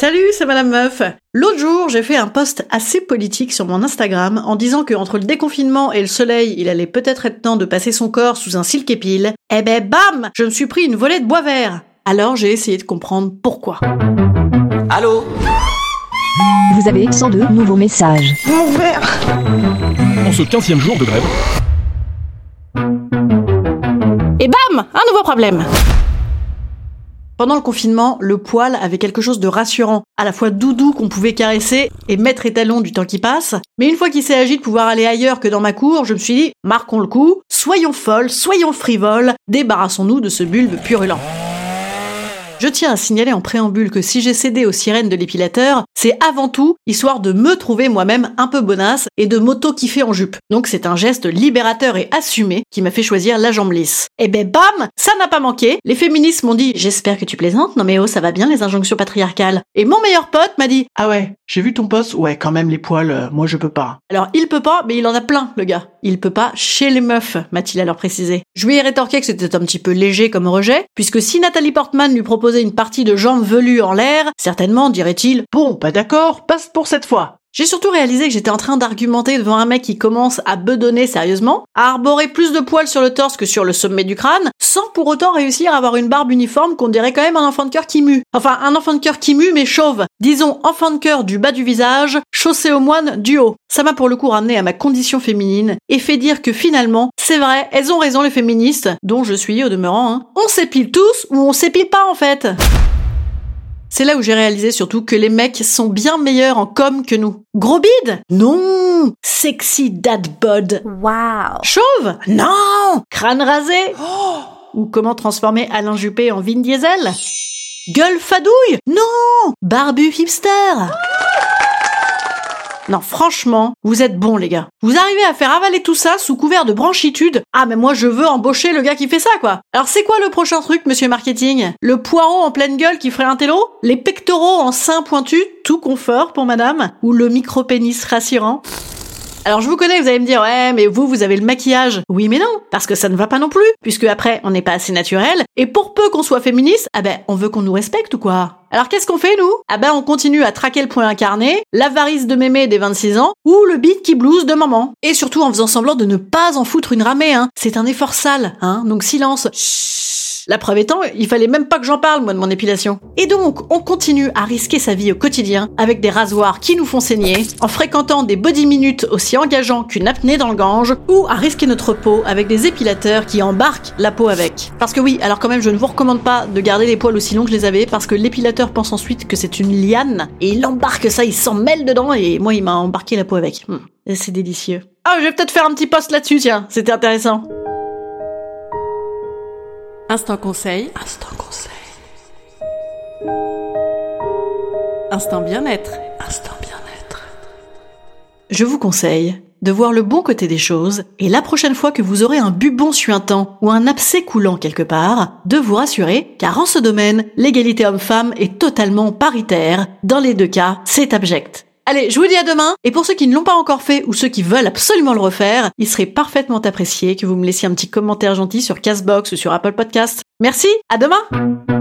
Salut, c'est Madame Meuf. L'autre jour, j'ai fait un post assez politique sur mon Instagram en disant que entre le déconfinement et le soleil, il allait peut-être être temps de passer son corps sous un silk épile. Eh ben bam, je me suis pris une volée de bois vert. Alors j'ai essayé de comprendre pourquoi. Allô? Vous avez 102 nouveaux messages. En ce 15e jour de grève, Et bam, un nouveau problème. Pendant le confinement, le poil avait quelque chose de rassurant, à la fois doudou qu'on pouvait caresser et maître étalon du temps qui passe. Mais une fois qu'il s'est agi de pouvoir aller ailleurs que dans ma cour, je me suis dit, marquons le coup, soyons folles, soyons frivoles, débarrassons-nous de ce bulbe purulent. Je tiens à signaler en préambule que si j'ai cédé aux sirènes de l'épilateur, c'est avant tout histoire de me trouver moi-même un peu bonasse et de m'auto-kiffer en jupe. Donc c'est un geste libérateur et assumé qui m'a fait choisir la jambe lisse. Et ben bam Ça n'a pas manqué Les féministes m'ont dit « J'espère que tu plaisantes, non mais oh ça va bien les injonctions patriarcales ». Et mon meilleur pote m'a dit « Ah ouais, j'ai vu ton post, ouais quand même les poils, euh, moi je peux pas. Alors il peut pas, mais il en a plein, le gars. Il peut pas chez les meufs, m'a-t-il alors précisé. Je lui ai rétorqué que c'était un petit peu léger comme rejet, puisque si Nathalie Portman lui une partie de jambes velues en l'air, certainement dirait-il Bon, pas d'accord, passe pour cette fois. j'ai surtout réalisé que j'étais en train d'argumenter devant un mec qui commence à bedonner sérieusement, à arborer plus de poils sur le torse que sur le sommet du crâne, sans pour autant réussir à avoir une barbe uniforme qu'on dirait quand même un enfant de cœur qui mue. Enfin, un enfant de cœur qui mue mais chauve. Disons enfant de cœur du bas du visage, chaussé au moine du haut. Ça m'a pour le coup ramené à ma condition féminine et fait dire que finalement, c'est vrai, elles ont raison les féministes, dont je suis au demeurant. Hein. On s'épile tous ou on s'épile pas en fait. C'est là où j'ai réalisé surtout que les mecs sont bien meilleurs en com que nous. Gros bide Non Sexy dad bod Wow. Chauve Non Crâne rasé Ou comment transformer Alain Juppé en Vin Diesel? Gueule fadouille Non Barbu hipster non, franchement, vous êtes bons, les gars. Vous arrivez à faire avaler tout ça sous couvert de branchitude? Ah, mais moi, je veux embaucher le gars qui fait ça, quoi. Alors, c'est quoi le prochain truc, monsieur marketing? Le poireau en pleine gueule qui ferait un télo? Les pectoraux en sein pointu, tout confort pour madame? Ou le micro-pénis rassurant? Alors je vous connais, vous allez me dire ouais, mais vous vous avez le maquillage. Oui, mais non, parce que ça ne va pas non plus, puisque après on n'est pas assez naturel. Et pour peu qu'on soit féministe, ah ben on veut qu'on nous respecte ou quoi? Alors qu'est-ce qu'on fait nous? Ah ben on continue à traquer le point incarné, l'avarice de mémé des 26 ans ou le beat qui blouse de maman. Et surtout en faisant semblant de ne pas en foutre une ramée, hein. C'est un effort sale, hein. Donc silence. La preuve étant, il fallait même pas que j'en parle, moi, de mon épilation. Et donc, on continue à risquer sa vie au quotidien avec des rasoirs qui nous font saigner, en fréquentant des body minutes aussi engageants qu'une apnée dans le Gange, ou à risquer notre peau avec des épilateurs qui embarquent la peau avec. Parce que oui, alors quand même, je ne vous recommande pas de garder les poils aussi longs que je les avais, parce que l'épilateur pense ensuite que c'est une liane, et il embarque ça, il s'en mêle dedans, et moi, il m'a embarqué la peau avec. Hmm. C'est délicieux. Ah, je vais peut-être faire un petit post là-dessus, tiens, c'était intéressant. Instant conseil. Instant conseil. Instant bien-être. Instant bien-être. Je vous conseille de voir le bon côté des choses et la prochaine fois que vous aurez un bubon suintant ou un abcès coulant quelque part, de vous rassurer car en ce domaine, l'égalité homme-femme est totalement paritaire. Dans les deux cas, c'est abject. Allez, je vous dis à demain. Et pour ceux qui ne l'ont pas encore fait ou ceux qui veulent absolument le refaire, il serait parfaitement apprécié que vous me laissiez un petit commentaire gentil sur Castbox ou sur Apple Podcast. Merci, à demain!